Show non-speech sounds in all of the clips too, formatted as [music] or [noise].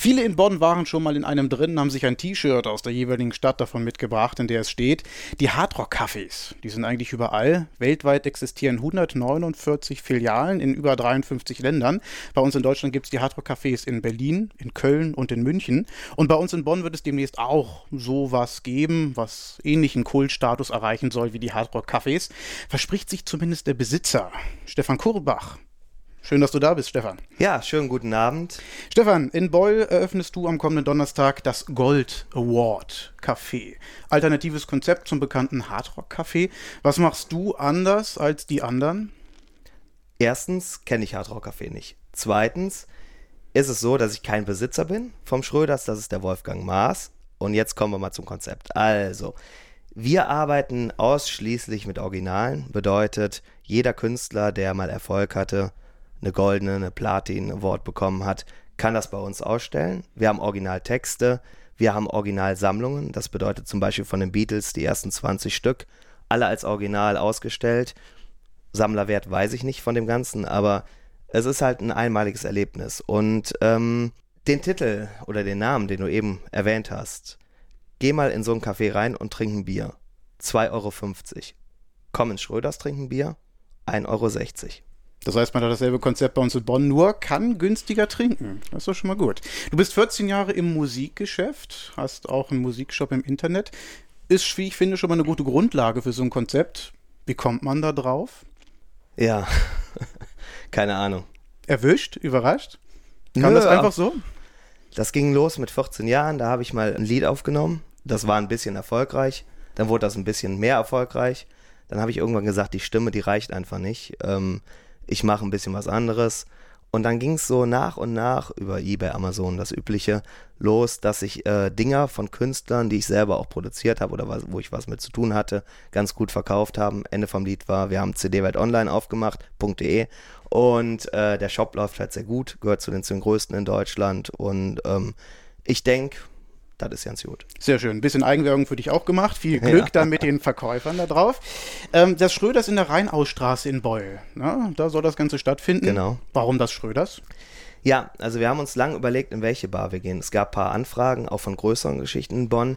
Viele in Bonn waren schon mal in einem drin, haben sich ein T-Shirt aus der jeweiligen Stadt davon mitgebracht, in der es steht. Die Hardrock-Cafés, die sind eigentlich überall. Weltweit existieren 149 Filialen in über 53 Ländern. Bei uns in Deutschland gibt es die Hardrock-Cafés in Berlin, in Köln und in München. Und bei uns in Bonn wird es demnächst auch sowas geben, was ähnlichen Kultstatus erreichen soll wie die Hardrock-Cafés. Verspricht sich zumindest der Besitzer, Stefan Kurbach. Schön, dass du da bist, Stefan. Ja, schönen guten Abend. Stefan, in Beul eröffnest du am kommenden Donnerstag das Gold Award Café. Alternatives Konzept zum bekannten Hardrock Café. Was machst du anders als die anderen? Erstens kenne ich Hardrock Café nicht. Zweitens ist es so, dass ich kein Besitzer bin vom Schröders, das ist der Wolfgang Maas. Und jetzt kommen wir mal zum Konzept. Also, wir arbeiten ausschließlich mit Originalen. Bedeutet, jeder Künstler, der mal Erfolg hatte, eine goldene, eine Platin-Award bekommen hat, kann das bei uns ausstellen. Wir haben Originaltexte, wir haben Originalsammlungen, das bedeutet zum Beispiel von den Beatles die ersten 20 Stück, alle als Original ausgestellt. Sammlerwert weiß ich nicht von dem Ganzen, aber es ist halt ein einmaliges Erlebnis. Und ähm, den Titel oder den Namen, den du eben erwähnt hast, geh mal in so ein Café rein und trink ein Bier. 2,50 Euro. Komm ins Schröders, trinken Bier. 1,60 Euro. Das heißt, man hat dasselbe Konzept bei uns in Bonn, nur kann günstiger trinken. Das ist doch schon mal gut. Du bist 14 Jahre im Musikgeschäft, hast auch einen Musikshop im Internet. Ist, wie ich finde, schon mal eine gute Grundlage für so ein Konzept. Wie kommt man da drauf? Ja, [laughs] keine Ahnung. Erwischt? Überrascht? Kam Nö, das einfach so? Das ging los mit 14 Jahren, da habe ich mal ein Lied aufgenommen. Das war ein bisschen erfolgreich. Dann wurde das ein bisschen mehr erfolgreich. Dann habe ich irgendwann gesagt, die Stimme, die reicht einfach nicht. Ähm, ich mache ein bisschen was anderes. Und dann ging es so nach und nach über eBay, Amazon, das Übliche, los, dass ich äh, Dinger von Künstlern, die ich selber auch produziert habe oder was, wo ich was mit zu tun hatte, ganz gut verkauft haben. Ende vom Lied war, wir haben CD-Welt online aufgemacht.de und äh, der Shop läuft halt sehr gut, gehört zu den zehn größten in Deutschland und ähm, ich denke, das ist ganz gut. Sehr schön. Ein bisschen Eigenwerbung für dich auch gemacht. Viel Glück ja. dann mit den Verkäufern da drauf. Ähm, das Schröders in der Rheinausstraße in Beul. Na, da soll das Ganze stattfinden. Genau. Warum das Schröders? Ja, also wir haben uns lange überlegt, in welche Bar wir gehen. Es gab ein paar Anfragen, auch von größeren Geschichten in Bonn.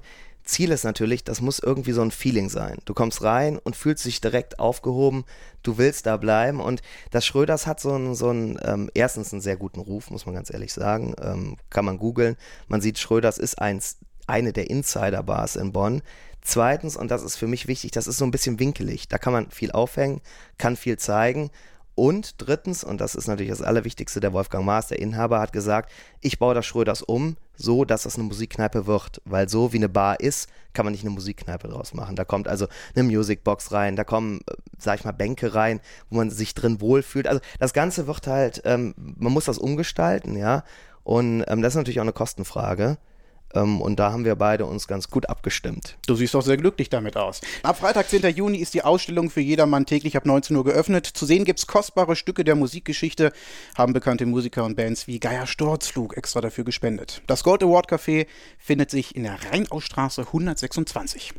Ziel ist natürlich, das muss irgendwie so ein Feeling sein. Du kommst rein und fühlst dich direkt aufgehoben, du willst da bleiben und das Schröders hat so einen, so einen ähm, erstens einen sehr guten Ruf, muss man ganz ehrlich sagen, ähm, kann man googeln. Man sieht, Schröders ist eins, eine der Insider-Bars in Bonn. Zweitens, und das ist für mich wichtig, das ist so ein bisschen winkelig. Da kann man viel aufhängen, kann viel zeigen und drittens, und das ist natürlich das Allerwichtigste, der Wolfgang Maas, der Inhaber, hat gesagt, ich baue das Schröders um, so dass das eine Musikkneipe wird. Weil so wie eine Bar ist, kann man nicht eine Musikkneipe draus machen. Da kommt also eine Musicbox rein, da kommen, äh, sag ich mal, Bänke rein, wo man sich drin wohlfühlt. Also das Ganze wird halt, ähm, man muss das umgestalten, ja. Und ähm, das ist natürlich auch eine Kostenfrage. Ähm, und da haben wir beide uns ganz gut abgestimmt. Du siehst doch sehr glücklich damit aus. Ab Freitag, 10. Juni, ist die Ausstellung für jedermann täglich ab 19 Uhr geöffnet. Zu sehen gibt es kostbare Stücke der Musikgeschichte, haben bekannte Musiker und Bands wie Geier Sturzflug extra dafür gespendet. Das Gold Award Café findet sich in der Rheinausstraße 126.